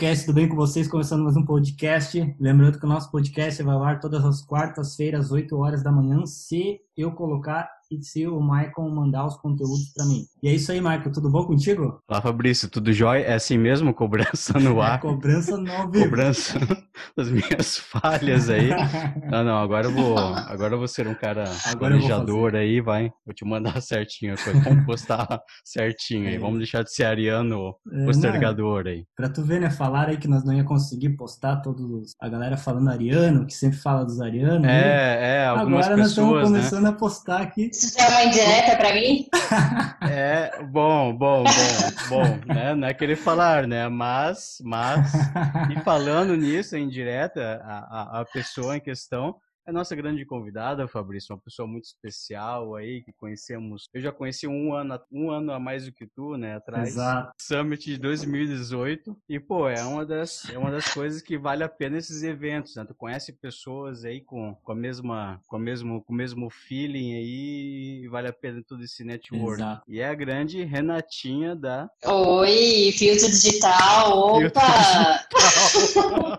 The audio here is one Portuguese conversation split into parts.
Tudo bem com vocês? Começando mais um podcast. Lembrando que o nosso podcast vai ao ar todas as quartas-feiras, às 8 horas da manhã, se eu colocar e se o Michael mandar os conteúdos para mim. E é isso aí, Michael, tudo bom contigo? Olá, Fabrício, tudo jóia? É assim mesmo? Cobrança no ar? É, cobrança no vivo. Cobrança das minhas falhas aí. Não, não, agora eu vou, agora eu vou ser um cara planejador aí, vai. Vou te mandar certinho a coisa. Vamos postar certinho aí. É. Vamos deixar de ser ariano é, postergador aí. Pra tu ver, né? Falaram aí que nós não ia conseguir postar todos a galera falando ariano, que sempre fala dos arianos. É, né? é, algumas agora pessoas, nós estamos começando né? a postar aqui. Isso é uma indireta pra mim? É, bom, bom, bom, bom, né? Não é querer falar, né? Mas, mas, e falando nisso, em direta, a, a, a pessoa em questão a nossa grande convidada, Fabrício, uma pessoa muito especial aí, que conhecemos. Eu já conheci um ano, um ano a mais do que tu, né? Atrás. Exato. Summit de 2018. E, pô, é uma das, é uma das coisas que vale a pena esses eventos, né? Tu conhece pessoas aí com, com a mesma, com, a mesmo, com o mesmo feeling aí e vale a pena todo esse network. Exato. E é a grande Renatinha da. Oi, filtro digital, opa! Filtro digital.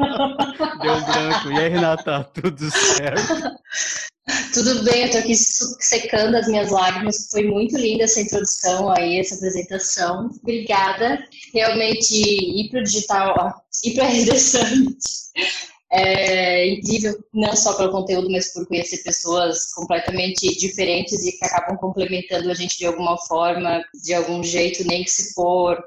Deu um branco. E aí, Renata, tudo certo? Tudo bem, eu tô aqui secando as minhas lágrimas. Foi muito linda essa introdução aí, essa apresentação. Obrigada. Realmente, ir para o digital, ir para a RD Summit é incrível, não só pelo conteúdo, mas por conhecer pessoas completamente diferentes e que acabam complementando a gente de alguma forma, de algum jeito, nem que se for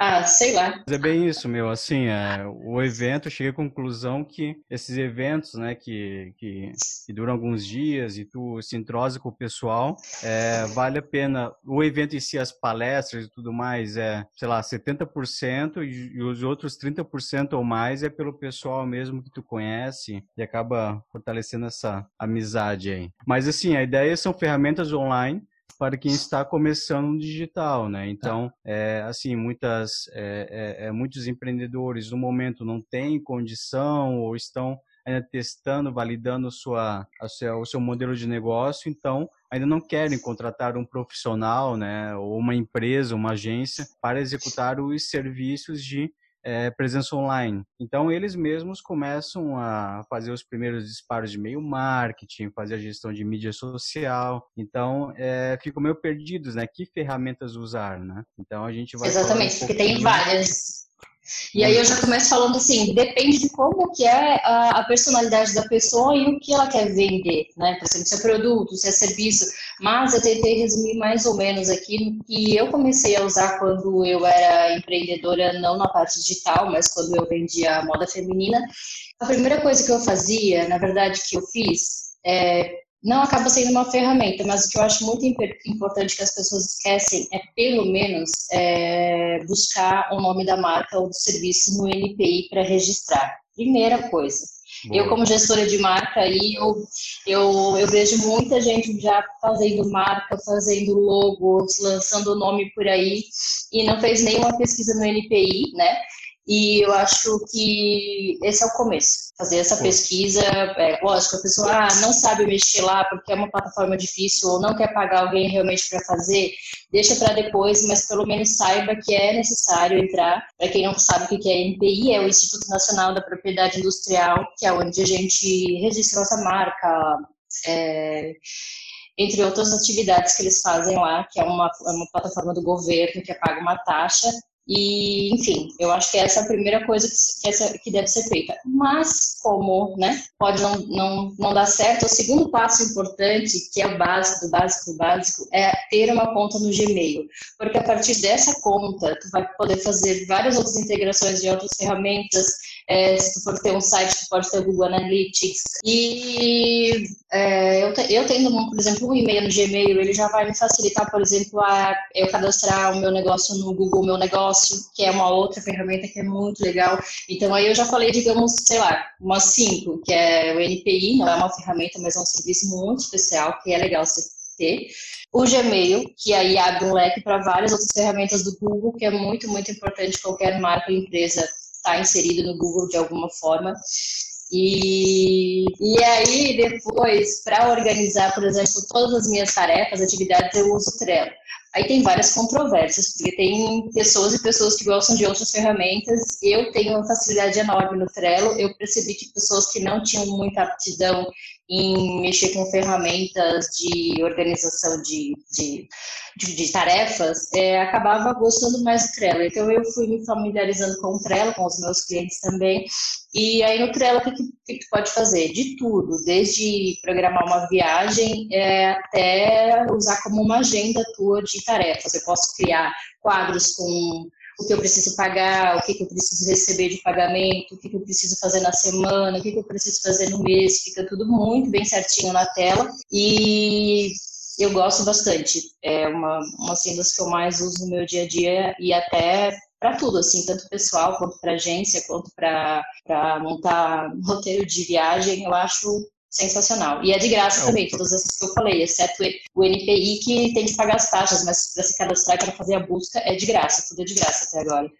ah, sei lá. É bem isso, meu. Assim, é, o evento, cheguei à conclusão que esses eventos, né, que, que, que duram alguns dias e tu se entrosa com o pessoal, é, vale a pena. O evento em si, as palestras e tudo mais, é, sei lá, 70% e, e os outros 30% ou mais é pelo pessoal mesmo que tu conhece e acaba fortalecendo essa amizade aí. Mas, assim, a ideia são ferramentas online para quem está começando no digital, né? Então, é, assim, muitas, é, é, é, muitos empreendedores no momento não têm condição ou estão ainda testando, validando sua, sua, o seu modelo de negócio, então ainda não querem contratar um profissional, né, ou uma empresa, uma agência para executar os serviços de é, presença online. Então, eles mesmos começam a fazer os primeiros disparos de meio marketing, fazer a gestão de mídia social. Então, é, ficam meio perdidos, né? Que ferramentas usar, né? Então, a gente vai... Exatamente, um porque tem várias. E aí eu já começo falando assim, depende de como que é a, a, personalidade da pessoa e o que ela quer vender, né? Por exemplo, se é produto, se é serviço. Mas eu tentei resumir mais ou menos aqui no que eu comecei a usar quando eu era empreendedora, não na parte digital, mas quando eu vendia moda feminina. A primeira coisa que eu fazia, na verdade, que eu fiz, é, não acaba sendo uma ferramenta, mas o que eu acho muito importante que as pessoas esquecem é, pelo menos, é, buscar o nome da marca ou do serviço no NPI para registrar. Primeira coisa. Boa. Eu, como gestora de marca, aí, eu, eu, eu vejo muita gente já fazendo marca, fazendo logos, lançando o nome por aí, e não fez nenhuma pesquisa no NPI, né? E eu acho que esse é o começo. Fazer essa pesquisa, é, lógico, a pessoa ah, não sabe mexer lá porque é uma plataforma difícil ou não quer pagar alguém realmente para fazer, deixa para depois, mas pelo menos saiba que é necessário entrar. Para quem não sabe o que é NPI, é o Instituto Nacional da Propriedade Industrial, que é onde a gente registra nossa marca, é, entre outras atividades que eles fazem lá, que é uma, é uma plataforma do governo que paga uma taxa e, enfim, eu acho que essa é a primeira coisa que, deve ser feita. Mas, como né, pode não, não, não dar certo, o segundo passo importante, que é o básico do básico do básico, é ter uma conta no Gmail. Porque a partir dessa conta, tu vai poder fazer várias outras integrações de outras ferramentas, é, se tu for ter um site, tu pode ter o Google Analytics. E é, eu, te, eu tendo, por exemplo, um e-mail no Gmail, ele já vai me facilitar, por exemplo, a eu cadastrar o meu negócio no Google Meu Negócio, que é uma outra ferramenta que é muito legal. Então, aí eu já falei, digamos, sei lá, umas cinco, que é o NPI, não é uma ferramenta, mas é um serviço muito especial, que é legal você ter. O Gmail, que aí abre um leque para várias outras ferramentas do Google, que é muito, muito importante qualquer marca ou empresa está inserido no Google de alguma forma. E, e aí, depois, para organizar, por exemplo, todas as minhas tarefas, atividades, eu uso Trello. Aí tem várias controvérsias, porque tem pessoas e pessoas que gostam de outras ferramentas. Eu tenho uma facilidade enorme no Trello. Eu percebi que pessoas que não tinham muita aptidão em mexer com ferramentas de organização de, de, de, de tarefas, é, acabava gostando mais do Trello. Então, eu fui me familiarizando com o Trello, com os meus clientes também. E aí, no Trello, o que, que, tu pode fazer? De tudo, desde programar uma viagem é, até usar como uma agenda tua de tarefas. Eu posso criar quadros com o que eu preciso pagar, o que, que eu preciso receber de pagamento, o que, que eu preciso fazer na semana, o que, que eu preciso fazer no mês, fica tudo muito bem certinho na tela e eu gosto bastante. É uma, uma assim, das que eu mais uso no meu dia a dia e até para tudo, assim, tanto pessoal quanto para agência, quanto para montar roteiro de viagem, eu acho sensacional. E é de graça é também, todas essas que eu falei, exceto o NPI que tem que pagar as taxas, mas para se cadastrar e para fazer a busca é de graça, tudo é de graça até agora.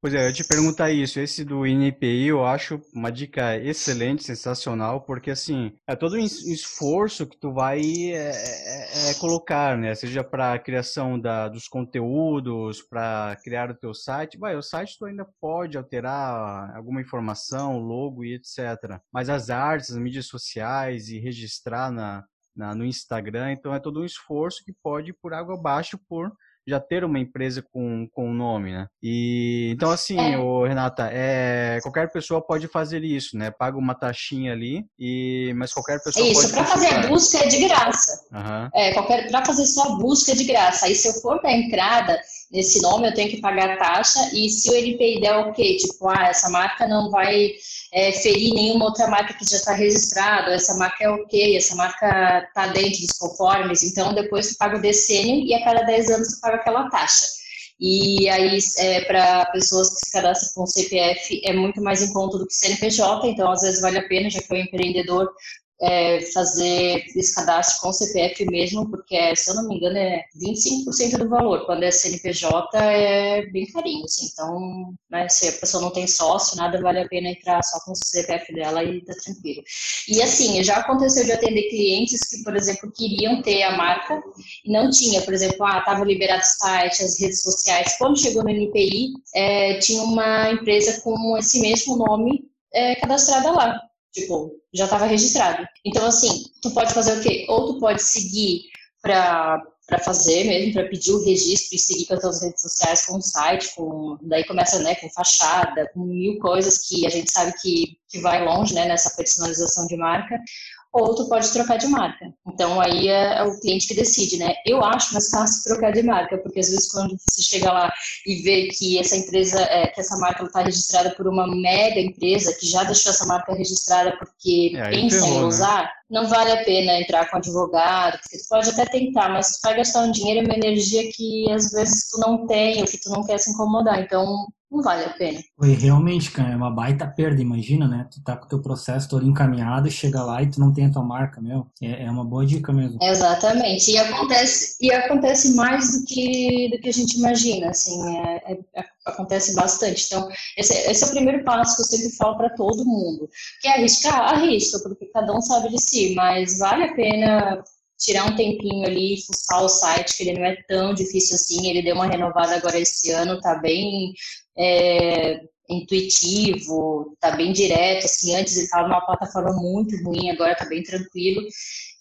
Pois é, eu te perguntar isso. Esse do INPI eu acho uma dica excelente, sensacional, porque assim, é todo um esforço que tu vai é, é, é colocar, né? Seja para a criação da, dos conteúdos, para criar o teu site. Vai, o site tu ainda pode alterar alguma informação, logo e etc. Mas as artes, as mídias sociais e registrar na, na no Instagram, então é todo um esforço que pode ir por água abaixo por já ter uma empresa com com nome, né? E então assim, é. o Renata, é qualquer pessoa pode fazer isso, né? Paga uma taxinha ali e mas qualquer pessoa isso, pode Isso, para fazer a busca é de graça. Uhum. É, qualquer para fazer só a busca é de graça. Aí se eu for dar entrada nesse nome, eu tenho que pagar a taxa e se o NPI der o quê? Tipo, ah, essa marca não vai é, ferir nenhuma outra marca que já está registrada, essa marca é ok, essa marca está dentro dos conformes, então depois tu paga o decênio e a cada 10 anos tu paga aquela taxa. E aí, é, para pessoas que se cadastram com CPF, é muito mais em conta do que CNPJ, então às vezes vale a pena, já que o empreendedor é, fazer esse cadastro com CPF mesmo, porque, se eu não me engano, é 25% do valor. Quando é CNPJ, é bem carinho, assim. Então, né, se a pessoa não tem sócio, nada vale a pena entrar só com o CPF dela e tá tranquilo. E, assim, já aconteceu de atender clientes que, por exemplo, queriam ter a marca e não tinha. Por exemplo, ah, estava liberado o site, as redes sociais. Quando chegou no NPI, é, tinha uma empresa com esse mesmo nome é, cadastrada lá. Tipo, já estava registrado. Então, assim, tu pode fazer o quê? Ou tu pode seguir para para fazer mesmo, para pedir o registro e seguir com as tuas redes sociais, com o site, com daí começa né, com fachada, com mil coisas que a gente sabe que, que vai longe né, nessa personalização de marca ou tu pode trocar de marca. Então aí é, é, o cliente que decide, né? Eu acho mais fácil trocar de marca, porque às vezes quando você chega lá e vê que essa empresa, é, que essa marca está registrada por uma mega empresa que já deixou essa marca registrada porque é, pensa em né? usar, né? não vale a pena entrar com advogado, porque tu pode até tentar, mas tu vai gastar um dinheiro e uma energia que às vezes tu não tem, ou que tu não quer se incomodar. Então não vale a pena. Foi realmente, cara, é uma baita perda, imagina, né? Tu tá com o teu processo todo encaminhado, chega lá e tu não tem a tua marca, meu. É, é uma boa dica mesmo. Exatamente. E acontece, e acontece mais do que, do que a gente imagina, assim, é, é, é acontece bastante. Então, esse, esse, é o primeiro passo que eu sempre falo para todo mundo. Quer arriscar? Arrisca, porque cada um sabe de si, mas vale a pena tirar um tempinho ali e fuçar o site, que ele não é tão difícil assim. Ele deu uma renovada agora esse ano, tá bem é, intuitivo, tá bem direto, assim, antes ele estava numa plataforma muito ruim, agora tá bem tranquilo,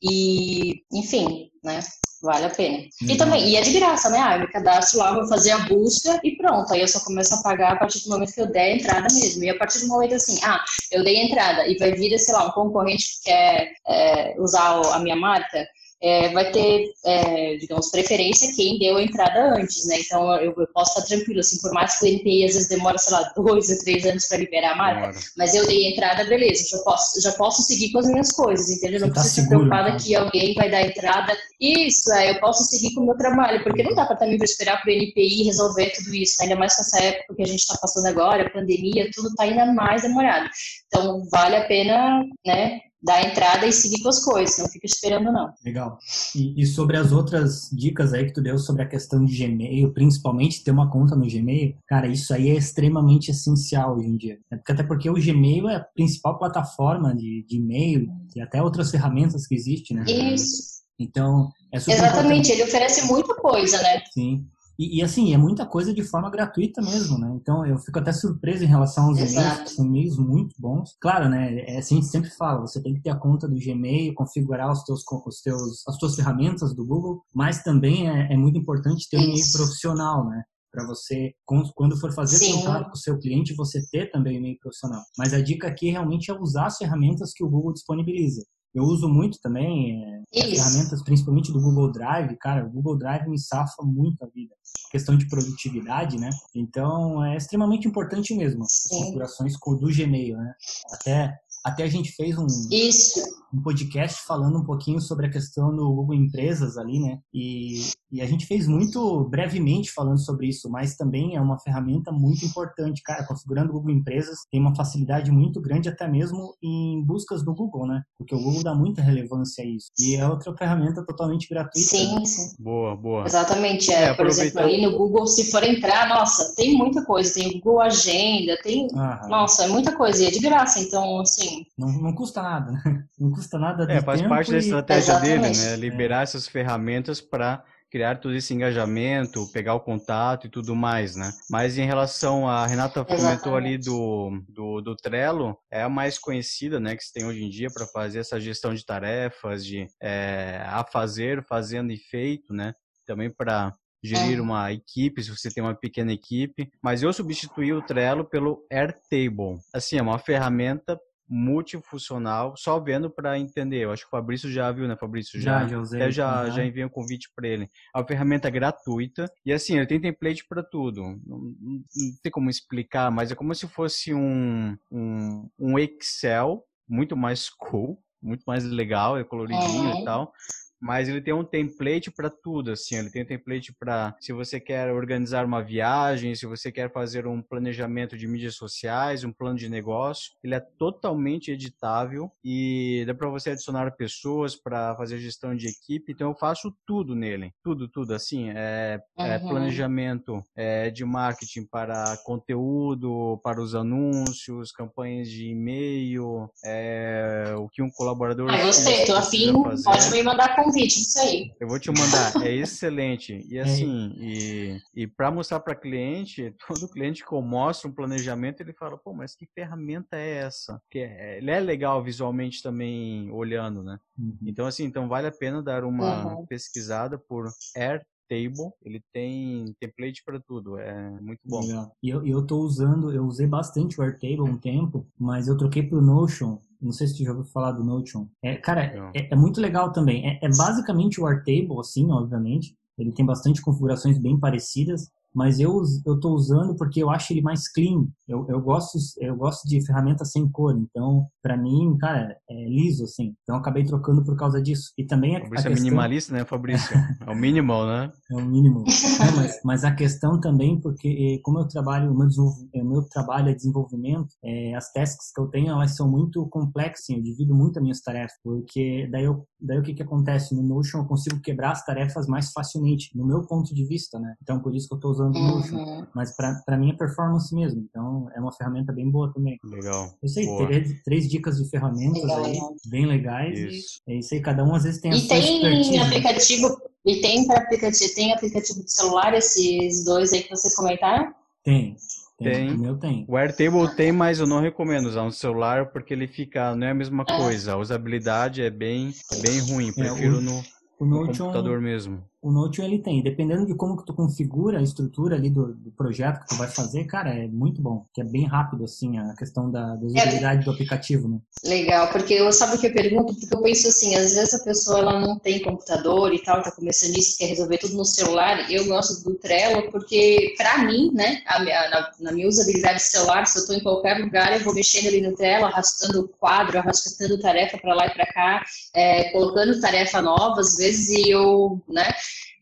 e, enfim, né, vale a pena. Uhum. E também, e é de graça, né, ah, eu me cadastro lá, vou fazer a busca e pronto, aí eu só começo a pagar a partir do momento que eu der a entrada mesmo, e a partir do momento assim, ah, eu dei a entrada, e vai vir, sei lá, um concorrente que quer é, usar a minha marca, é, vai ter, é, digamos, preferência quem deu a entrada antes, né? Então eu, eu, posso estar tranquilo, assim, por mais que o NPI às vezes demora, sei lá, dois ou três anos para liberar a marca, mas eu dei a entrada, beleza, já posso, já posso seguir com as minhas coisas, entendeu? Não tá preciso estar preocupada né? que alguém vai dar a entrada. Isso, é, eu posso seguir com o meu trabalho, porque não dá para também esperar para o NPI resolver tudo isso, ainda mais com essa época que a gente está passando agora, a pandemia, tudo está ainda mais demorado. Então vale a pena, né? Dar a entrada e seguir com as coisas, não fica esperando não. Legal. E, e, sobre as outras dicas aí que tu deu sobre a questão de Gmail, principalmente ter uma conta no Gmail, cara, isso aí é extremamente essencial hoje em dia. Até porque o Gmail é a principal plataforma de, de e-mail e até outras ferramentas que existem, né? Isso. Então, é super Exatamente, importante. ele oferece muita coisa, né? Sim. E, e, assim, é muita coisa de forma gratuita mesmo, né? Então eu fico até surpreso em relação aos e-mails, que são e-mails muito bons. Claro, né? É assim, a gente sempre fala, você tem que ter a conta do Gmail, configurar os teus, os teus, as tuas ferramentas do Google, mas também é, é muito importante ter um e-mail profissional, né? para você, quando for fazer Sim. contato com o seu cliente, você ter também um e-mail profissional. Mas a dica aqui realmente é usar as ferramentas que o Google disponibiliza. Eu uso muito também é, ferramentas, principalmente do Google Drive. Cara, o Google Drive me safa muito a vida. Questão de produtividade, né? Então, é extremamente importante mesmo. As configurações do Gmail, né? Até, até a gente fez um... Isso um podcast falando um pouquinho sobre a questão do Google Empresas ali, né? E, e, a gente fez muito brevemente falando sobre isso, mas também é uma ferramenta muito importante, cara. Configurando o Google Empresas tem uma facilidade muito grande até mesmo em buscas do Google, né? Porque o Google dá muita relevância a isso. E é outra ferramenta totalmente gratuita. Sim, né? sim. Boa, boa. Exatamente. É, é por exemplo, ali no Google, se for entrar, nossa, tem muita coisa. Tem o Google Agenda, tem. Aham. Nossa, é muita coisa. E é de graça, então, assim. Não, não custa nada, né? Não custa nada de É, faz tempo parte da e- estratégia Exatamente. dele, né? Liberar essas ferramentas para criar todo esse engajamento, pegar o contato e tudo mais, né? Mas em relação a Renata comentou ali do, do, do Trello, é a mais conhecida, né, que se tem hoje em dia para fazer essa gestão de tarefas, de é, a fazer, fazendo e feito, né? Também para gerir É. uma equipe, se você tem uma pequena equipe. Mas eu substituí o Trello pelo Airtable. Assim, é uma ferramenta multifuncional, só vendo para entender. Eu acho que o Fabrício já viu, né, Fabrício? Já, já usei. Até já, Aham. já enviei um convite para ele. É uma ferramenta gratuita e assim, ele tem template para tudo. Não, não- não tem como explicar, mas é como se fosse um, um, um Excel muito mais cool, muito mais legal, é coloridinho Uhum. e tal. Mas ele tem um template para tudo, assim. Ele tem um template para se você quer organizar uma viagem, se você quer fazer um planejamento de mídias sociais, um plano de negócio. Ele é totalmente editável e dá para você adicionar pessoas para fazer gestão de equipe. Então eu faço tudo nele, tudo, tudo. Assim, é, é Uhum. planejamento é, de marketing para conteúdo, para os anúncios, campanhas de e-mail, é, o que um colaborador Ah, gostei, tô precisa afim, pode me mandar convite disso aí. Eu vou te mandar, é excelente. E assim, e, e para mostrar para cliente, todo cliente que eu mostro um planejamento, ele fala, pô, mas que ferramenta é essa? Que é, ele é legal visualmente também olhando, né? Uhum. Então assim, então vale a pena dar uma Uhum. pesquisada por Airtable. Ele tem template para tudo, é muito bom. E eu, eu tô usando, eu usei bastante o Airtable um tempo, mas eu troquei pro Notion. Não sei se tu já ouviu falar do Notion. É, cara, é, é muito legal também. É, é basicamente o Airtable, assim, obviamente. Ele tem bastante configurações bem parecidas, mas eu, eu tô usando porque eu acho ele mais clean. Eu, eu, gosto, eu gosto de ferramentas sem cor, então, pra mim, cara, é liso, assim. Então, acabei trocando por causa disso. E também a, a Fabrício é questão... minimalista, né, Fabrício? É o minimal, né? É o mínimo. Não, mas, mas a questão também, porque eh, como eu trabalho, o meu, meu trabalho é desenvolvimento, eh, as tasks que eu tenho, elas são muito complexas, assim, eu divido muito as minhas tarefas, porque daí, eu, daí o que que acontece? No Notion eu consigo quebrar as tarefas mais facilmente, no meu ponto de vista, né? Então, por isso que eu estou usando o Notion. Uhum. Mas para mim é performance mesmo, então é uma ferramenta bem boa também. Legal. Eu sei, três, três dicas de ferramentas Legal, aí, bem legais, Isso. e é isso aí, cada um às vezes tem a E tem né? aplicativo, e tem para aplicativo, tem aplicativo de celular, esses dois aí que vocês comentaram? Tem, tem, o meu tem. O Airtable tem, mas eu não recomendo usar no celular porque ele fica, não é a mesma coisa. A usabilidade é bem, é bem ruim. Prefiro o- no, O no computador mesmo. O Notion ele tem, dependendo de como que tu configura a estrutura ali do, do projeto que tu vai fazer, cara, é muito bom, que é bem rápido assim a questão da, da usabilidade do aplicativo, né? Legal, porque eu sabe o que eu pergunto? Porque eu penso assim, às vezes a pessoa ela não tem computador e tal, tá começando isso, quer resolver tudo no celular. Eu gosto do Trello porque, para mim, né, a minha- na, na minha usabilidade celular, se eu estou em qualquer lugar, eu vou mexendo ali no Trello, arrastando o quadro, arrastando tarefa para lá e para cá, é, colocando tarefa nova, às vezes, e eu, né,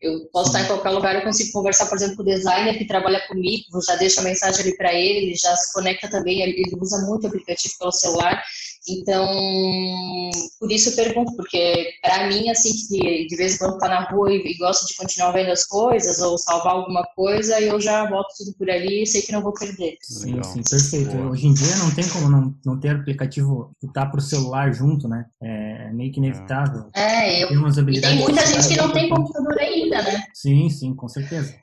eu posso estar em qualquer lugar, eu consigo conversar, por exemplo, com o designer que trabalha comigo, já deixo a mensagem ali para ele, ele já se conecta também, ele usa muito o aplicativo pelo celular. Então, por isso eu pergunto, porque para mim, assim, que de vez em quando tá na rua e, e gosto de continuar vendo as coisas ou salvar alguma coisa, eu já boto tudo por ali e sei que não vou perder. Sim, Legal. sim, perfeito. Boa. Hoje em dia não tem como não, não ter aplicativo que tá pro celular junto, né? É meio que inevitável. É, eu, tem, e tem muita gente que não tem computador ainda, né? Sim, sim, com certeza.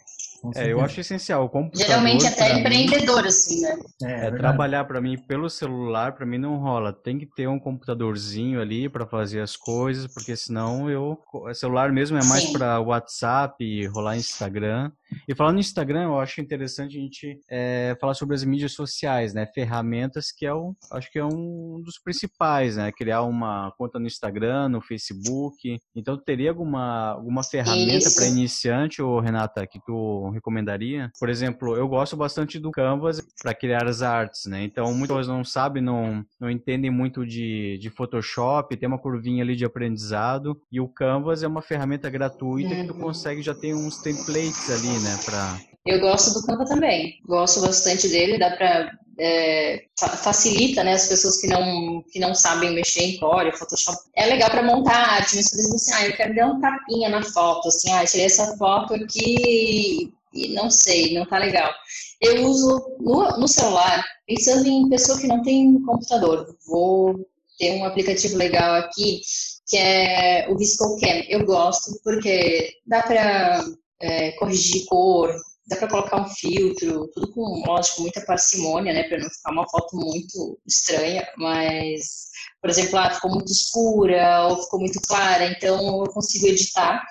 É, eu acho essencial. O computador, Geralmente até empreendedor, assim, né? É, é trabalhar para mim pelo celular, para mim não rola. Tem que ter um computadorzinho ali para fazer as coisas, porque senão eu. O celular mesmo é mais para WhatsApp, rolar Instagram. E falando no Instagram, eu acho interessante a gente é, falar sobre as mídias sociais, né? Ferramentas que é o, acho que é um dos principais, né? Criar uma conta no Instagram, no Facebook. Então, teria alguma, alguma ferramenta para iniciante, ou Renata, que tu recomendaria? Por exemplo, eu gosto bastante do Canvas para criar as artes, né? Então, muitas pessoas não sabem, não, não entendem muito de, de Photoshop, tem uma curvinha ali de aprendizado. E o Canvas é uma ferramenta gratuita que tu uhum. consegue já ter uns templates ali, né? Pra... Eu gosto do Canva também, gosto bastante dele, dá para é, facilita né, as pessoas que não, que não sabem mexer em Core, Photoshop. É legal para montar arte, mas por exemplo assim, ah, eu quero dar um tapinha na foto, assim, ah, tirei essa foto aqui e não sei, não tá legal. Eu uso no, no celular, pensando em pessoa que não tem computador. Vou ter um aplicativo legal aqui, que é o ViscoCam. Eu gosto porque dá para é, corrigir cor, dá para colocar um filtro, tudo com, lógico, muita parcimônia, né, para não ficar uma foto muito estranha, mas, por exemplo, ah, ficou muito escura ou ficou muito clara, então eu consigo editar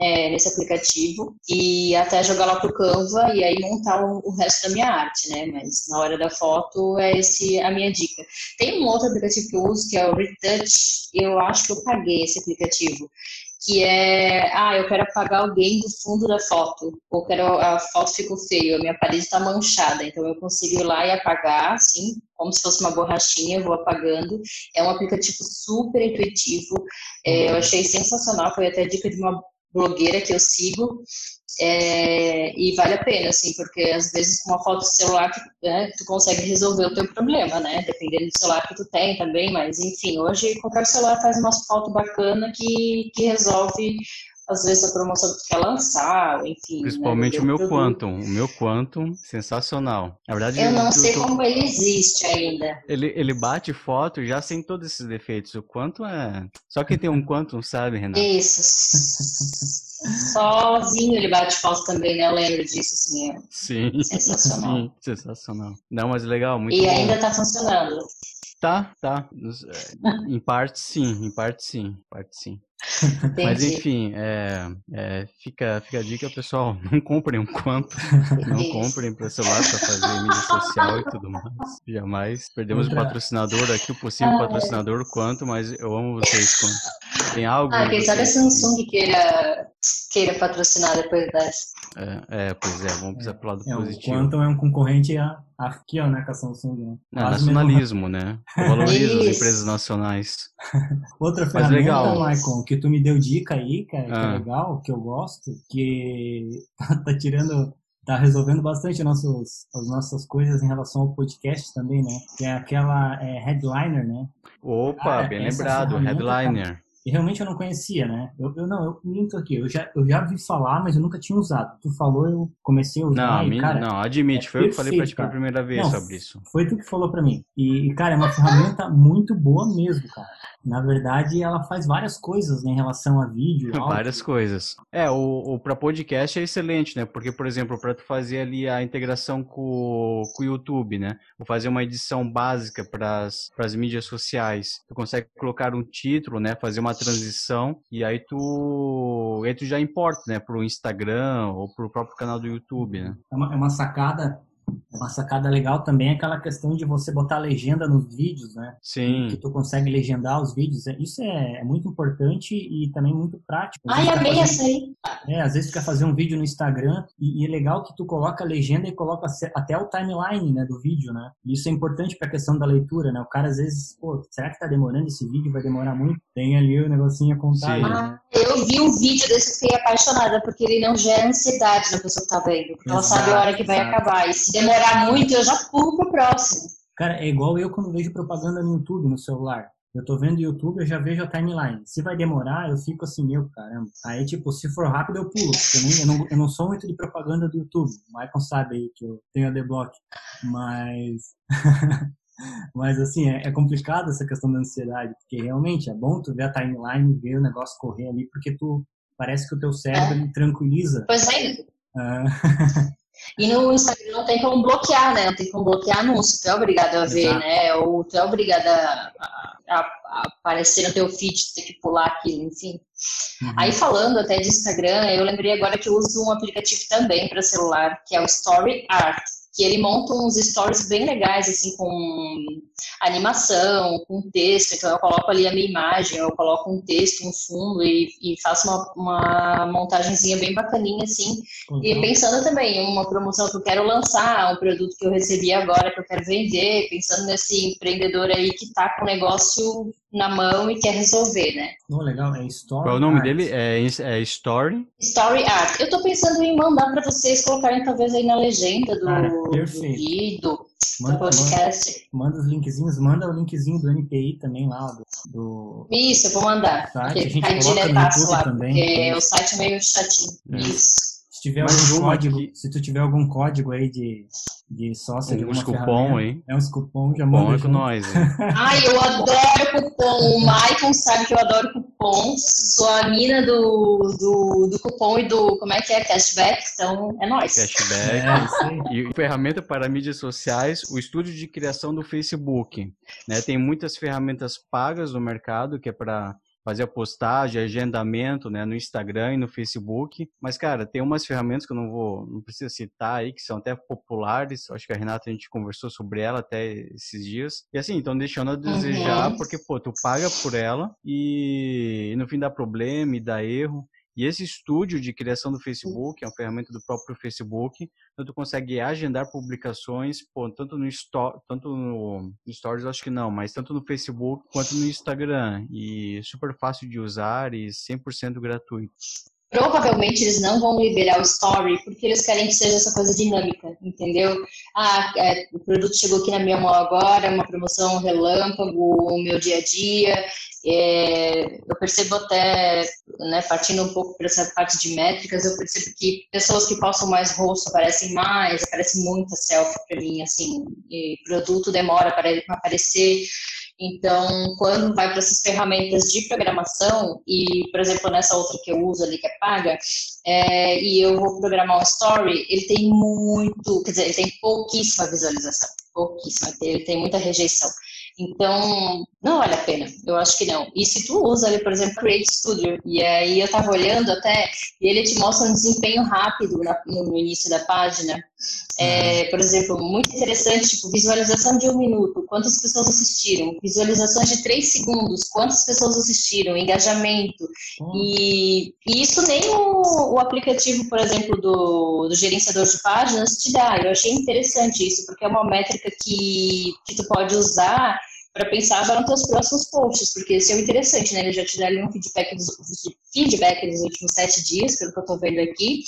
é, nesse aplicativo e até jogar lá pro Canva e aí montar o, o, resto da minha arte, né, mas na hora da foto é esse a minha dica. Tem um outro aplicativo que eu uso que é o Retouch, eu acho que eu paguei esse aplicativo, que é, ah, eu quero apagar alguém do fundo da foto, ou quero a foto ficou feia, a minha parede está manchada, então eu consigo ir lá e apagar, assim, como se fosse uma borrachinha, eu vou apagando. É um aplicativo super intuitivo, é, eu achei sensacional, foi até dica de uma blogueira que eu sigo, é, e vale a pena, assim, porque às vezes com uma foto de celular né, tu consegue resolver o teu problema, né? Dependendo do celular que tu tem também, mas enfim, hoje qualquer celular faz uma foto bacana que, que resolve às vezes a promoção que quer lançar, enfim. Né, Principalmente né, o meu produto. Quantum. O meu Quantum, sensacional. Na verdade, eu não sei tô... como ele existe ainda. Ele, ele bate foto já sem todos esses defeitos. O Quantum é. Só quem tem um Quantum sabe, Renato. Isso. Sozinho ele bate foto também, né? Eu lembro disso, assim. É sim. Sensacional. Sim, sensacional. Não, mas legal, muito E bom. ainda tá funcionando. Tá, tá. Em parte sim, em parte sim, em parte sim. Mas enfim, é, é, fica, fica a dica, pessoal, não comprem um quanto, não comprem para celular para fazer mídia social e tudo mais. Jamais. Perdemos o patrocinador aqui, o possível ah, patrocinador é. quanto, mas eu amo vocês quanto. Tem algo. Ah, quem sabe a Samsung queira, queira patrocinar depois dessa. É, é, pois é, vamos precisar pro lado é, positivo. O Quantum é um concorrente a, aqui, ó, né, com a Samsung, né? É, nacionalismo, né? Valoriza as empresas nacionais. Outra Mas ferramenta, legal. Michael, que tu me deu dica aí, cara, que é ah. legal, que eu gosto, que tá tirando tá resolvendo bastante nossos, as nossas coisas em relação ao podcast também, né? Que é aquela é, headliner, né? Opa, Cara, bem lembrado, headliner. Tá, e realmente eu não conhecia, né? Eu, eu não, eu minto aqui, eu já, eu já vi falar, mas eu nunca tinha usado. Tu falou, eu comecei a usar. Não, e, cara, não admite, é foi perfeito, eu que falei pra ti pela primeira vez não, sobre isso. Foi tu que falou pra mim. E, cara, é uma ferramenta muito boa mesmo, cara. Na verdade, ela faz várias coisas né, em relação a vídeo. Áudio. Várias coisas. É, o, o para podcast é excelente, né? Porque, por exemplo, para tu fazer ali a integração com, com o YouTube, né? Ou fazer uma edição básica para as mídias sociais. Tu consegue colocar um título, né? Fazer uma transição e aí tu, aí tu já importa, né? Pro Instagram ou pro próprio canal do YouTube, né? É uma, é uma sacada uma sacada legal também é aquela questão de você botar legenda nos vídeos, né? Sim. Que tu consegue legendar os vídeos. É, isso é, é muito importante e também muito prático. Ai, amei essa aí. É, às vezes tu quer fazer um vídeo no Instagram e, e, é legal que tu coloca a legenda e coloca até o timeline, né, do vídeo, né? Isso é importante para a questão da leitura, né? O cara às vezes, pô, será que tá demorando esse vídeo? Vai demorar muito? Tem ali o negocinho a contar. Né? Ah, eu vi um vídeo desse e fiquei apaixonada, porque ele não gera ansiedade na pessoa que tá vendo. Ela sabe a hora que vai acabar. E se demorar muito, eu já pulo pro próximo. Cara, é igual eu quando vejo propaganda no YouTube, no celular. Eu tô vendo YouTube, eu já vejo a timeline. Se vai demorar, eu fico assim, meu caramba. Aí, tipo, se for rápido, eu pulo. Eu, não, eu não sou muito de propaganda do YouTube. O Michael sabe aí que eu tenho a deblock. Mas. Mas, assim, é, é, complicado essa questão da ansiedade. Porque realmente é bom tu ver a timeline, ver o negócio correr ali, porque tu. Parece que o teu cérebro é. tranquiliza. Pois é. Uh... E no Instagram não tem como bloquear, né? Não tem como bloquear anúncio. Tu é obrigado a ver, Exato. né? Ou tu é obrigado a, a, a, aparecer no teu feed, tu tem que pular aquilo, enfim. Uhum. Aí falando até de Instagram, eu lembrei agora que eu uso um aplicativo também para celular, que é o Story Art que ele monta uns stories bem legais, assim, com animação, com texto. Então, eu coloco ali a minha imagem, eu coloco um texto, um fundo e, e faço uma, uma montagenzinha bem bacaninha, assim. Uhum. E pensando também em uma promoção que eu quero lançar, um produto que eu recebi agora que eu quero vender, pensando nesse empreendedor aí que está com o negócio na mão e quer resolver, né? Oh, legal, é Story Qual é o nome Art. dele? É, é Story? Story Art. Eu tô pensando em mandar para vocês colocarem talvez aí na legenda do, Cara, do vídeo, manda, podcast. Manda, manda, os linkzinhos, manda o linkzinho do NPI também lá, do... do Isso, eu vou mandar. Site, a gente cai diretaço lá, também. porque o site é meio chatinho. É. Isso tiver algum código, que... se tu tiver algum código aí de, de sócio, de alguma cupom aí. É uns cupom, já manda. Cupom é com nós. Ai, eu adoro cupom. O Maicon sabe que eu adoro cupom. Sou a mina do, do, do cupom e do, como é que é, cashback, então é nóis. Cashback. É, e ferramenta para mídias sociais, o estúdio de criação do Facebook. Né? Tem muitas ferramentas pagas no mercado, que é para fazer a postagem, agendamento, né, no Instagram e no Facebook. Mas, cara, tem umas ferramentas que eu não vou, não preciso citar aí, que são até populares. Acho que a Renata a gente conversou sobre ela até esses dias. E assim, então deixando a desejar, uhum. porque, pô, tu paga por ela e no fim dá problema e dá erro. E esse estúdio de criação do Facebook, é uma ferramenta do próprio Facebook, então tu consegue agendar publicações, pô, tanto no tanto no, Stories, acho que não, mas tanto no Facebook quanto no Instagram. E super fácil de usar e 100% gratuito. Provavelmente eles não vão liberar o story porque eles querem que seja essa coisa dinâmica, entendeu? Ah, é, o produto chegou aqui na minha mão agora, uma promoção relâmpago, o meu dia a dia, é, eu percebo até, né, partindo um pouco para essa parte de métricas, eu percebo que pessoas que postam mais rosto aparecem mais, aparece muita selfie para mim, assim, produto demora para aparecer. Então, quando vai para essas ferramentas de programação, e, por exemplo, nessa outra que eu uso ali, que é paga, é, e eu vou programar um story, ele tem muito, quer dizer, ele tem pouquíssima visualização, pouquíssima, ele tem muita rejeição. Então, não vale a pena, eu acho que não. E se tu usa ali, por exemplo, Create Studio, e aí eu tava olhando até, e ele te mostra um desempenho rápido na, no início da página. É, por exemplo, muito interessante, tipo, visualização de um minuto, quantas pessoas assistiram? Visualizações de três segundos, quantas pessoas assistiram? Engajamento. E, e, isso nem o, o, aplicativo, por exemplo, do, do gerenciador de páginas te dá. Eu achei interessante isso, porque é uma métrica que, que tu pode usar para pensar já nos teus próximos posts, porque isso é interessante, né? Ele já te dá ali um feedback dos, feedback dos últimos sete dias, pelo que eu estou vendo aqui,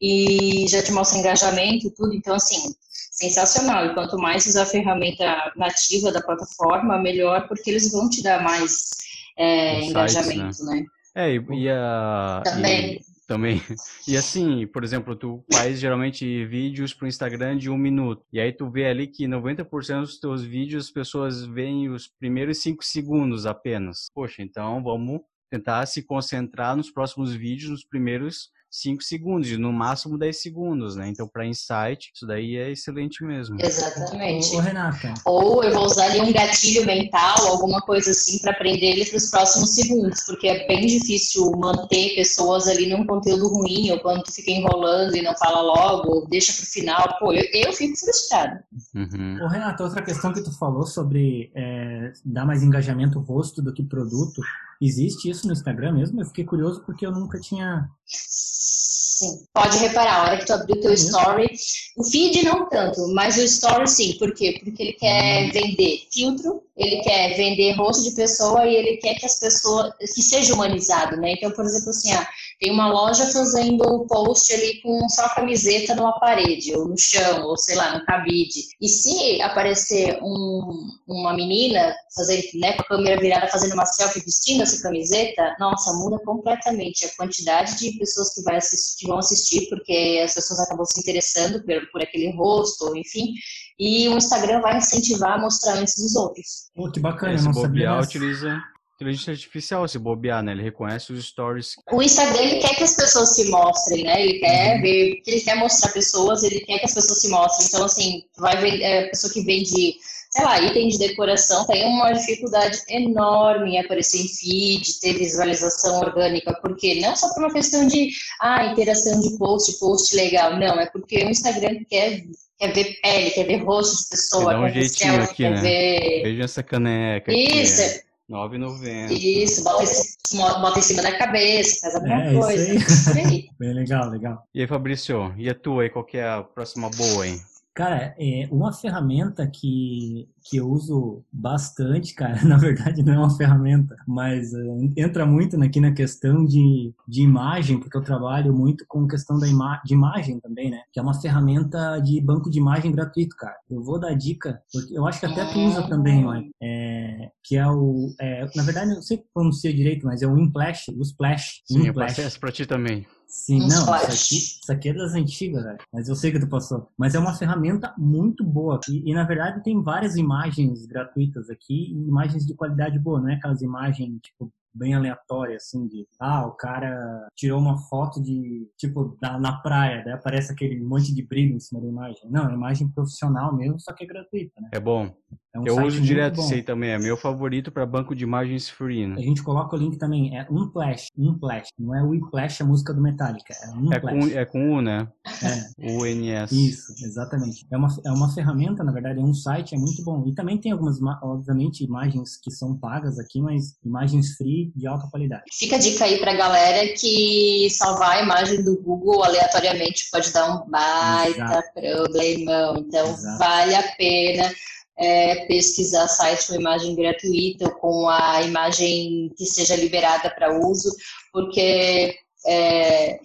e já te mostra engajamento e tudo. Então, assim, sensacional. E quanto mais usar a ferramenta nativa da plataforma, melhor, porque eles vão te dar mais é, engajamento, né? né? É, e, e a. Também. E também. E assim, por exemplo, tu faz geralmente vídeos pro Instagram de um minuto. E aí tu vê ali que 90% dos teus vídeos as pessoas veem os primeiros cinco segundos apenas. Poxa, então vamos tentar se concentrar nos próximos vídeos, nos primeiros 5 segundos, no máximo 10 segundos, né? Então, para insight, isso daí é excelente mesmo. Exatamente. Ô, Renata. Ou eu vou usar ali um gatilho mental, alguma coisa assim, para prender ele para os próximos segundos, porque é bem difícil manter pessoas ali num conteúdo ruim, ou quando tu fica enrolando e não fala logo, ou deixa para o final. Pô, eu, eu fico frustrada. Uhum. Ô, Renata, outra questão que tu falou sobre é, dar mais engajamento rosto do que produto, existe isso no Instagram mesmo? Eu fiquei curioso porque eu nunca tinha Sim, pode reparar, a hora que tu abrir o teu uhum. story, o feed não tanto, mas o story sim, por quê? Porque ele quer uhum. vender filtro, ele quer vender rosto de pessoa e ele quer que as pessoas, que seja humanizado, né? Então, por exemplo, assim, ah, tem uma loja fazendo post ali com só a camiseta numa parede, ou no chão, ou sei lá, no cabide. E se aparecer um, uma menina fazendo, né, com a câmera virada fazendo uma selfie vestindo essa camiseta, nossa, muda completamente a quantidade de pessoas que, vai assistir, que vão assistir, porque as pessoas acabam se interessando por, por aquele rosto, enfim. E o Instagram vai incentivar a mostrar antes dos outros. Pô, que bacana, Esse não bobear sabia. utiliza inteligência artificial se bobear, né? Ele reconhece os stories. O Instagram ele quer que as pessoas se mostrem, né? Ele quer Uhum. ver, ele quer mostrar pessoas, ele quer que as pessoas se mostrem. Então, assim, vai ver é, a pessoa que vende, sei lá, item de decoração tem uma dificuldade enorme em aparecer em feed, ter visualização orgânica, porque não só por uma questão de ah, interação de post, post legal, não, é porque o Instagram quer quer ver pele, quer ver rosto de pessoa, Quer um quer ver jeitinho selfie, aqui, quer né? ver... Veja essa caneca Isso, aqui. 9,90. isso, bota, em- bota em cima da cabeça, faz alguma É, isso coisa. aí. Isso aí. Bem legal, legal. E aí, Fabrício, e a tua aí? Qual que é a próxima boa aí? Cara, é uma ferramenta que, que eu uso bastante, cara, na verdade não é uma ferramenta, mas é, entra muito aqui na questão de, de imagem, porque eu trabalho muito com questão da ima de imagem também, né? Que é uma ferramenta de banco de imagem gratuito, cara. Eu vou dar dica, porque eu acho que até tu usa também, mãe. É, que é o. é, na verdade, eu não sei pronunciar direito, mas é o Implash, o Splash. Sim, eu Implash. passei essa pra ti também. Sim, não, isso aqui, isso aqui é das antigas, velho. Mas eu sei que tu passou. Mas é uma ferramenta muito boa. E, e, na verdade tem várias imagens gratuitas aqui, imagens de qualidade boa, não é aquelas imagens, tipo, bem aleatórias, assim, de ah, o cara tirou uma foto de, tipo, da, na praia, daí aparece aquele monte de brilho em cima da imagem. Não, é imagem profissional mesmo, só que é gratuita, né? É bom. É um eu site uso direto esse aí também. É meu favorito para banco de imagens free, A né? gente coloca o link também, é Unplash, Unplash. Não é o Whiplash, a música do Metallica, é É Unplash. com, é com U, né? É. UNS. Isso, exatamente. É uma, é uma ferramenta, na verdade, é um site, é muito bom. E também tem algumas, obviamente, imagens que são pagas aqui, mas imagens free de alta qualidade. Fica a dica aí pra galera que salvar a imagem do Google aleatoriamente pode dar um baita problemão. Então, Exato. vale a pena é, pesquisar site com imagem gratuita ou com a imagem que seja liberada para uso, porque é,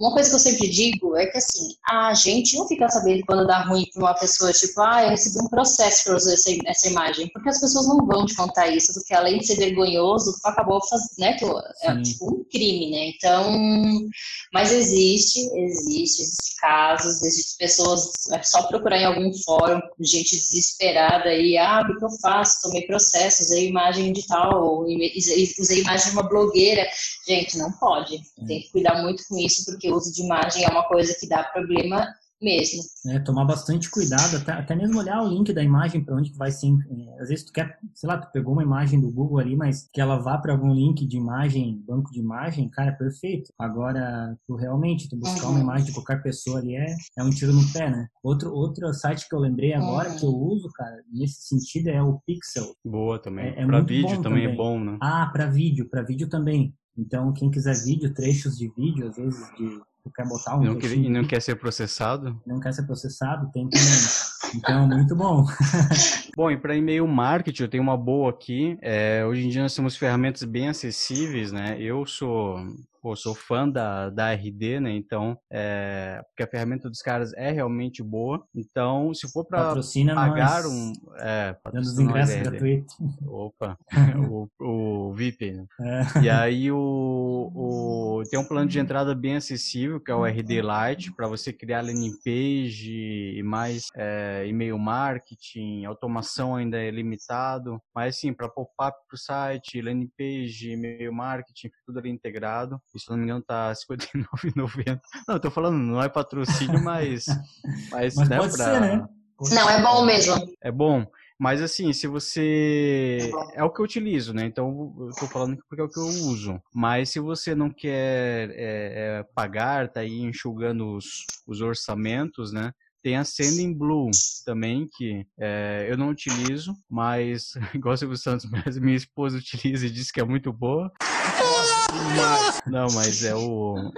uma coisa que eu sempre digo é que assim, a gente não fica sabendo quando dá ruim para uma pessoa, tipo, ah, eu recebi um processo por usar essa, essa imagem, porque as pessoas não vão te contar isso, porque além de ser vergonhoso, tu acabou fazendo, né, tu, é tipo um crime, né? Então, mas existe, existe, existe casos, existe pessoas, é só procurar em algum fórum, gente desesperada aí, ah, o que eu faço? Tomei processo, usei imagem de tal, usei imagem de uma blogueira. Gente, não pode. Tem que cuidar muito com isso, porque o uso de imagem é uma coisa que dá problema mesmo. É, tomar bastante cuidado, até, até mesmo olhar o link da imagem para onde que vai ser. é, Às vezes tu quer, sei lá, tu pegou uma imagem do Google ali, mas que ela vá para algum link de imagem, banco de imagem, cara, é perfeito. Agora, tu realmente, tu buscar Uhum. uma imagem de qualquer pessoa ali é, é um tiro no pé, né? Outro, outro site que eu lembrei agora Uhum. que eu uso, cara, nesse sentido é o Pixel. Boa também. É- é pra muito vídeo bom também, é também. bom, né? Ah, para vídeo, para vídeo também. Então, quem quiser vídeo, trechos de vídeo, às vezes de tu quer botar um E não, quer, e não quer ser processado? não quer ser processado, tem também. Então, muito bom. Bom, e para e-mail marketing, eu tenho uma boa aqui. É, hoje em dia nós temos ferramentas bem acessíveis, né? Eu sou, pô, sou fã da, da RD, né? Então, é, porque a ferramenta dos caras é realmente boa. Então, se for para pagar um. É, dando os ingressos gratuitos. Opa, o, o VIP, né? É. E aí o, o tem um plano de entrada bem acessível, que é o RD Lite, para você criar landing page e mais é, e-mail marketing, automação ainda é limitado, mas sim, para pop-up para o site, landing page, e-mail marketing, tudo ali integrado. E, se não me engano tá R$ 59,90. Não, eu tô falando, não é patrocínio, mas mas, Mas né, pode pra- ser, né? Não, é bom mesmo. é bom. Mas assim, se você. É o que eu utilizo, né? Então eu tô falando porque é o que eu uso. Mas se você não quer é, é, pagar, tá aí enxugando os, os orçamentos, né? Tem a Sending Blue também, que é, eu não utilizo, mas igual o Silvio Santos, mas minha esposa utiliza e diz que é muito boa. Não, mas é o, o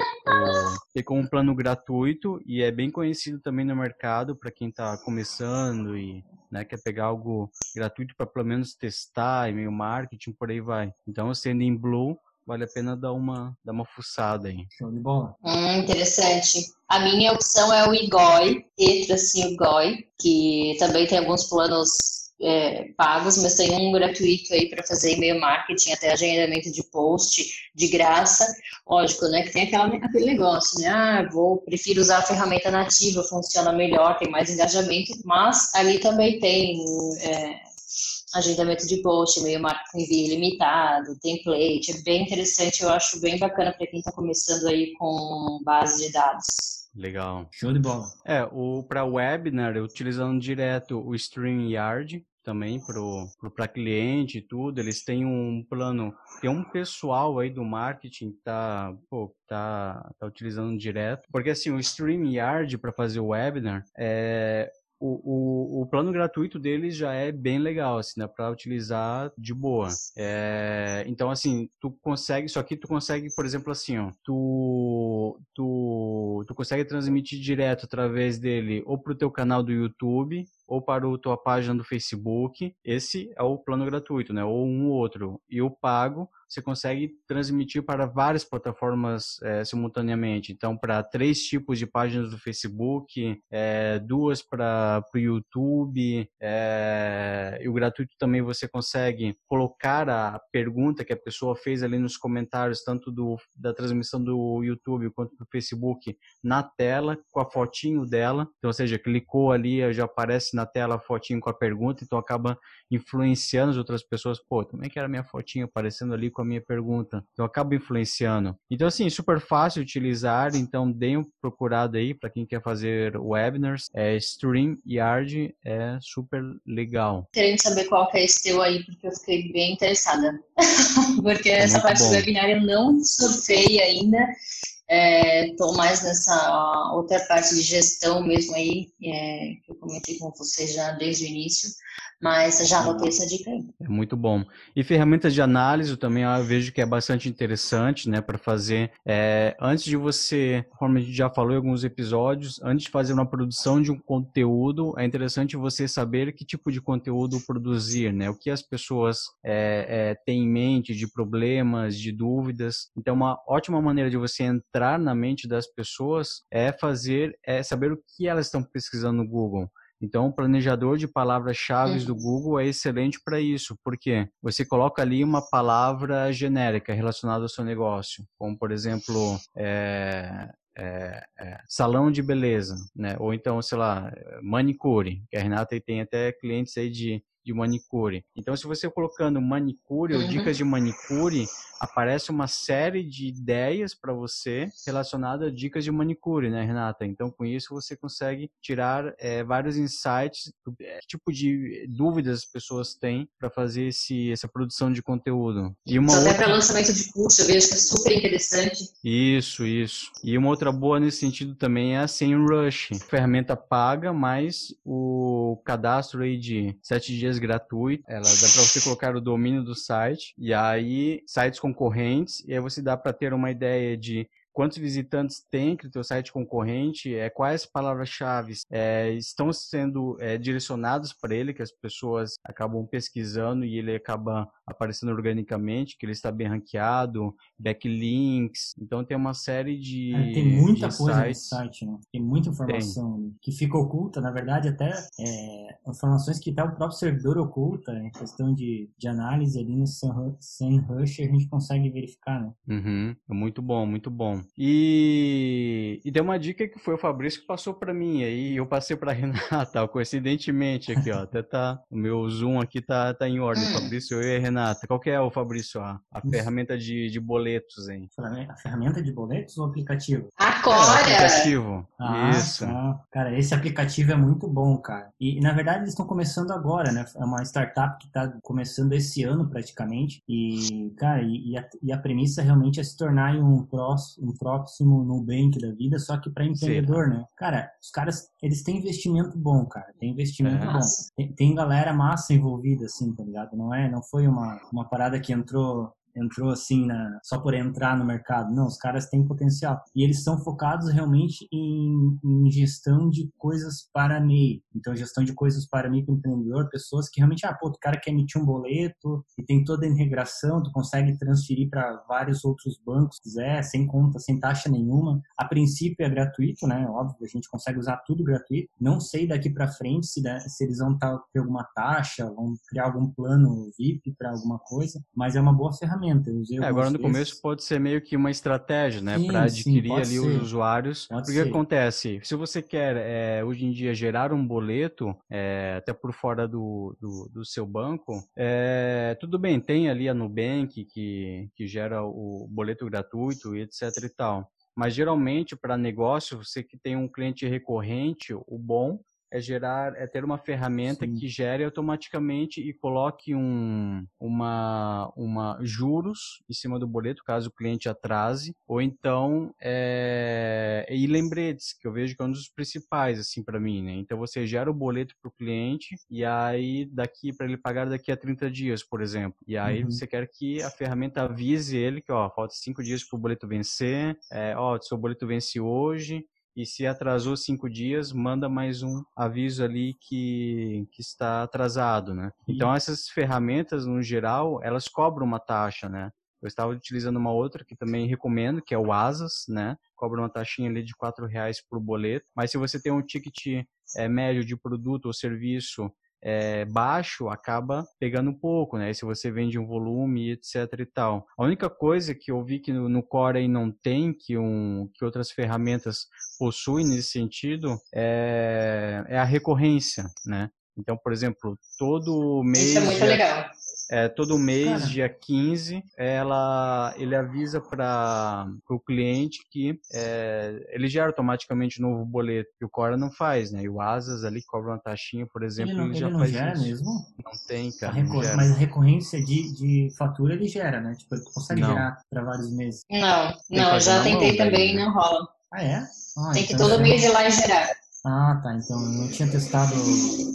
tem como um plano gratuito e é bem conhecido também no mercado para quem está começando e né, quer pegar algo gratuito para pelo menos testar e meio marketing por aí vai. Então o Sending Blue vale a pena dar uma, dar uma fuçada aí. Show de bola. Hum, interessante. A minha opção é o IGOI, E-IGOI, que também tem alguns planos é, pagos, mas tem um gratuito aí para fazer e-mail marketing, até agendamento de post de graça. Lógico, né? Que tem aquela, aquele negócio, né? Ah, vou, prefiro usar a ferramenta nativa, funciona melhor, tem mais engajamento, mas ali também tem. É, agendamento de post, e-mail marketing envio ilimitado, template, é bem interessante, eu acho bem bacana para quem está começando aí com base de dados. Legal. Show de bola. É, o para webinar, utilizando direto o StreamYard, também para cliente e tudo, eles têm um plano, tem um pessoal aí do marketing que tá, pô, tá, tá utilizando direto, porque assim, o StreamYard para fazer o webinar, é, o, o, plano gratuito deles já é bem legal, assim, né, para utilizar de boa. É, então, assim, tu consegue, só que tu consegue, por exemplo, assim, ó, tu, tu, tu consegue transmitir direto através dele ou pro teu canal do YouTube ou para a tua página do Facebook. Esse é o plano gratuito, né, ou um ou outro. E o pago você consegue transmitir para várias plataformas é, simultaneamente. Então, para três tipos de páginas do Facebook, é, duas para o YouTube, é, e o gratuito também você consegue colocar a pergunta que a pessoa fez ali nos comentários, tanto do, da transmissão do YouTube quanto do Facebook, na tela, com a fotinho dela. Então, ou seja, clicou ali, já aparece na tela a fotinho com a pergunta, então acaba influenciando as outras pessoas. Pô, também quero a minha fotinha aparecendo ali com com a minha pergunta. Então acaba influenciando. Então assim, super fácil utilizar, então deem uma procurada aí para quem quer fazer webinars. É StreamYard é super legal. Querendo saber qual que é esse teu aí, porque eu fiquei bem interessada. porque é essa parte bom. do webinar eu não surfei ainda. Estou é, mais nessa outra parte de gestão mesmo aí, é, que eu comentei com vocês já desde o início. Mas já anotei essa dica aí. É muito bom. E ferramentas de análise também eu vejo que é bastante interessante, né, para fazer. É, antes de você, como a gente já falou em alguns episódios, antes de fazer uma produção de um conteúdo, é interessante você saber que tipo de conteúdo produzir, né? O que as pessoas é, é, têm em mente de problemas, de dúvidas. Então, uma ótima maneira de você entrar na mente das pessoas é fazer, é saber o que elas estão pesquisando no Google. Então, o planejador de palavras-chave uhum. do Google é excelente para isso, porque você coloca ali uma palavra genérica relacionada ao seu negócio, como, por exemplo, é, é, é, salão de beleza, né? Ou então, sei lá, manicure, que a Renata tem até clientes aí de, de manicure. Então, se você colocando manicure uhum. ou dicas de manicure, aparece uma série de ideias para você relacionada a dicas de manicure, né, Renata? Então, com isso, você consegue tirar é, vários insights, do é, tipo de dúvidas as pessoas têm para fazer esse, essa produção de conteúdo. E uma outra... Até para lançamento de curso, eu vejo que é super interessante. Isso, isso. E uma outra boa nesse sentido também é a SEMrush. Ferramenta paga, mas o cadastro aí de sete dias gratuito, ela dá para você colocar o domínio do site e aí sites concorrentes, e aí você dá para ter uma ideia de quantos visitantes tem que o teu site concorrente, é, quais palavras-chave é, estão sendo é, direcionadas para ele, que as pessoas acabam pesquisando e ele acaba aparecendo organicamente, que ele está bem ranqueado, backlinks, então tem uma série de é, Tem muita coisa sites. nesse site, né? Tem muita informação tem. que fica oculta, na verdade até é, informações que até o próprio servidor oculta, em questão de, de análise ali no SEMrush a gente consegue verificar, né? Uhum, é muito bom, muito bom. E, e deu uma dica que foi o Fabrício que passou para mim, aí eu passei para Renata, coincidentemente aqui, ó, até tá, o meu zoom aqui tá, tá em ordem, Fabrício, eu e a Renata. Qual que é o Fabrício, a, a ferramenta de, de boletos, hein? A ferramenta de boletos ou aplicativo? Agora! É, aplicativo, ah, isso. Tá. Cara, esse aplicativo é muito bom, cara. E, na verdade eles estão começando agora, né? É uma startup que tá começando esse ano praticamente e, cara, e, e, a, e a premissa realmente é se tornar um próximo, um próximo Nubank da vida, só que para empreendedor, Sim. né? Cara, os caras, eles têm investimento bom, cara. Tem investimento é. bom. Tem, tem, galera massa envolvida, assim, tá ligado? Não é, não foi uma, uma parada que entrou entrou assim na, só por entrar no mercado. Não, os caras têm potencial. E eles são focados realmente em, em gestão de coisas para MEI. Então, gestão de coisas para microempreendedor, pessoas que realmente, ah, pô, o cara quer emitir um boleto e tem toda a integração, tu consegue transferir para vários outros bancos, se quiser, sem conta, sem taxa nenhuma. A princípio é gratuito, né? Óbvio, a gente consegue usar tudo gratuito. Não sei daqui para frente se, se eles vão tá, ter alguma taxa, vão criar algum plano VIP para alguma coisa, mas é uma boa ferramenta. É, agora no vezes. começo pode ser meio que uma estratégia, né, para adquirir sim, ali ser. os usuários. Pode Porque ser. acontece, se você quer é, hoje em dia gerar um boleto, é, até por fora do, do, do seu banco, é, tudo bem, tem ali a Nubank que, que gera o boleto gratuito e etc e tal. Mas geralmente para negócio, você que tem um cliente recorrente, o bom é gerar, é ter uma ferramenta Sim. que gere automaticamente e coloque um, uma, uma juros em cima do boleto, caso o cliente atrase, ou então é, e lembretes, que eu vejo que é um dos principais assim para mim, né? Então você gera o boleto para o cliente e aí daqui para ele pagar daqui a 30 dias, por exemplo. E aí uhum. você quer que a ferramenta avise ele que ó, falta cinco dias para o boleto vencer, é, ó, seu boleto vence hoje, e se atrasou cinco dias, manda mais um aviso ali que, que está atrasado, né? Então essas ferramentas, no geral, elas cobram uma taxa, né? Eu estava utilizando uma outra que também recomendo, que é o Asas, né? Cobra uma taxinha ali de quatro reais por boleto. Mas se você tem um ticket é, médio de produto ou serviço é, baixo, acaba pegando um pouco, né? Se você vende um volume, etc e tal. A única coisa que eu vi que no, no Core aí não tem, que, um, que outras ferramentas possuem nesse sentido, é, é a recorrência, né? Então, por exemplo, todo mês. Isso é muito legal é, todo mês, Cara. dia 15, ela, ele avisa para o cliente que é, ele gera automaticamente um novo boleto, que o Cora não faz, né? E o Asas ali cobra uma taxinha, por exemplo, ele, não, ele, já não faz gera isso. mesmo? Não tem, cara. A mas a recorrência de, de fatura ele gera, né? Tipo, ele consegue não. gerar para vários meses. Não, não, já tentei também, né? não rola. Ah, é? Ah, tem que então todo mês ir lá e gerar. Ah, tá. Então eu não tinha testado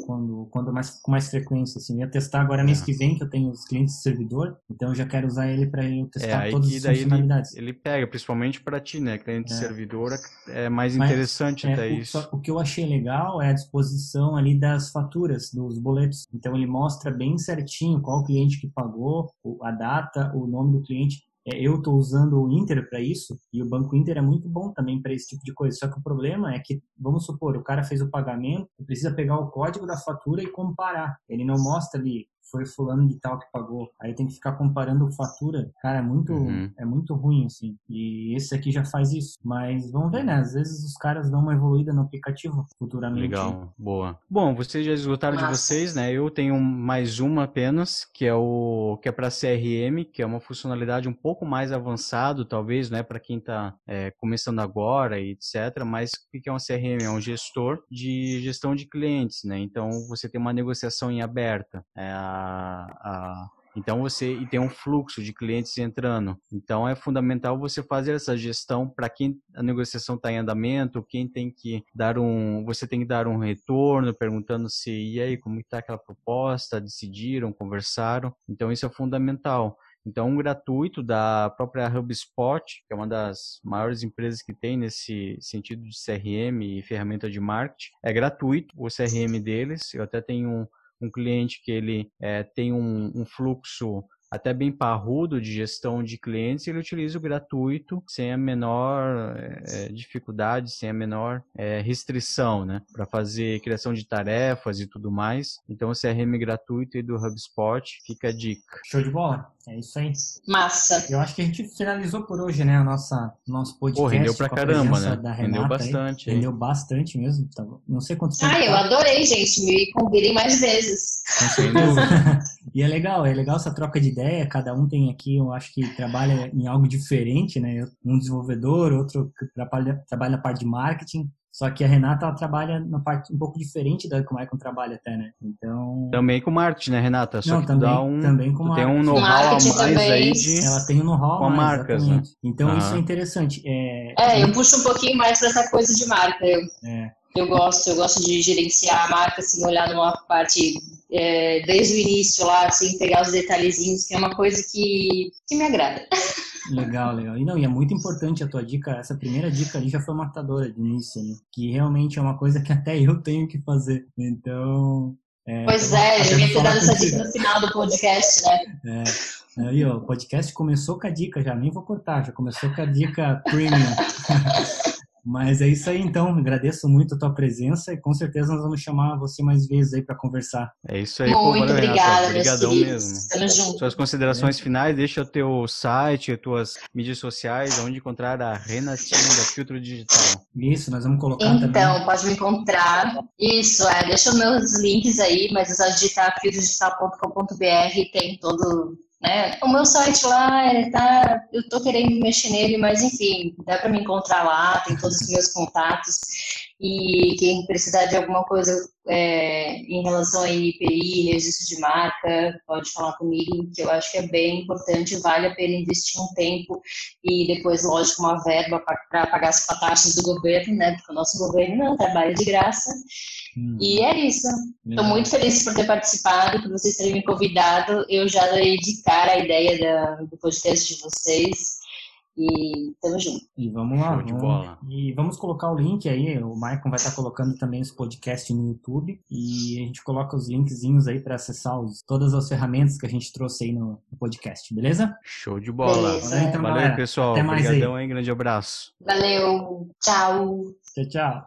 quando, quando mais, com mais frequência. Assim. Eu ia testar agora mês é. que vem, que eu tenho os clientes de servidor, então eu já quero usar ele para eu testar é, todas as funcionalidades. Ele, ele, pega, principalmente para ti, né? Cliente de é. servidor é mais Mas, interessante é, até o, isso. o que eu achei legal é a disposição ali das faturas, dos boletos. Então ele mostra bem certinho qual cliente que pagou, a data, o nome do cliente. É, eu estou usando o Inter para isso e o Banco Inter é muito bom também para esse tipo de coisa. Só que o problema é que, vamos supor, o cara fez o pagamento, precisa pegar o código da fatura e comparar. Ele não mostra ali foi fulano de tal que pagou. Aí tem que ficar comparando fatura. Cara, é muito, uhum. é muito ruim, assim. E esse aqui já faz isso. Mas vamos ver, né? Às vezes os caras dão uma evoluída no aplicativo futuramente. Legal, boa. Bom, vocês já esgotaram Nossa. de vocês, né? Eu tenho mais uma apenas, que é o que é para CRM, que é uma funcionalidade um pouco mais avançado, talvez, né? Para quem está é, começando agora e etc. Mas o que é um CRM? É um gestor de gestão de clientes, né? Então você tem uma negociação em aberta. É, a, então você e tem um fluxo de clientes entrando. Então é fundamental você fazer essa gestão para quem a negociação está em andamento, quem tem que dar um, você tem que dar um retorno perguntando se e aí como está aquela proposta, decidiram, conversaram. Então isso é fundamental. Então, um gratuito da própria HubSpot, que é uma das maiores empresas que tem nesse sentido de CRM e ferramenta de marketing, é gratuito o CRM deles. Eu até tenho um, um cliente que ele é, tem um, um fluxo até bem parrudo de gestão de clientes, ele utiliza o gratuito sem a menor é, dificuldade, sem a menor é, restrição, né? Para fazer criação de tarefas e tudo mais. Então, o CRM gratuito e do HubSpot fica a dica. Show de bola. É isso aí. Massa. Eu acho que a gente finalizou por hoje, né? A nossa, nosso podcast. Pô, rendeu pra caramba, né? Rendeu bastante. Aí. Rendeu bastante mesmo. Então, não sei quanto tempo. Ah, eu adorei, gente. Me convidem mais vezes. Com certeza. e é legal, é legal essa troca de ideia. Cada um tem aqui, eu acho que trabalha em algo diferente, né? Um desenvolvedor, outro trabalha, trabalha na parte de marketing. Só que a Renata ela trabalha na parte um pouco diferente da que o Maicon trabalha até, né? Então. Também com marketing, né, Renata? Só Não, que também, dá um. Também com tem um know-how a mais também. aí de. Ela tem um know-how com a marcas, né? Então isso é interessante. É... é, eu puxo um pouquinho mais pra essa coisa de marca. Eu, é. Eu gosto, eu gosto de gerenciar a marca, assim, olhar numa parte é, desde o início lá, assim, pegar os detalhezinhos, que é uma coisa que, que me agrada. Legal, legal. E não, e é muito importante a tua dica, essa primeira dica ali já foi matadora de início, né? Que realmente é uma coisa que até eu tenho que fazer. Então. É, pois é, eu devia ter dado essa dica no final do podcast, né? É. Aí, ó, o podcast começou com a dica já, nem vou cortar, já começou com a dica premium. Mas é isso aí, então. Agradeço muito a tua presença e com certeza nós vamos chamar você mais vezes aí para conversar. É isso aí. Muito pô, obrigada, Obrigadão mesmo. Tamo junto. Suas considerações é. finais, deixa o teu site, as tuas mídias sociais, onde encontrar a Renatinha da Filtro Digital. Isso, nós vamos colocar então, também. Então, pode me encontrar. Isso, é. Deixa os meus links aí, mas é só digitar filtrodigital.com.br, tem todo né? O meu site lá, ele tá, eu estou querendo mexer nele, mas enfim, dá para me encontrar lá, tem todos os meus contatos. E quem precisar de alguma coisa é, em relação a IPI, registro de marca, pode falar comigo, que eu acho que é bem importante, vale a pena investir um tempo e depois, lógico, uma verba para pagar as taxas do governo, né? Porque o nosso governo não trabalha de graça. Hum. E é isso. Estou é. muito feliz por ter participado, por vocês terem me convidado. Eu já dei de cara a ideia da, do podcast de vocês. E tamo junto. E vamos lá. Vamos, e vamos colocar o link aí. O Maicon vai estar colocando também esse podcast no YouTube. E a gente coloca os linkzinhos aí para acessar os, todas as ferramentas que a gente trouxe aí no, no podcast, beleza? Show de bola. Beleza. Valeu, então, Valeu pessoal. Até mais Obrigadão, aí. hein? Grande abraço. Valeu. Tchau. Tchau, tchau.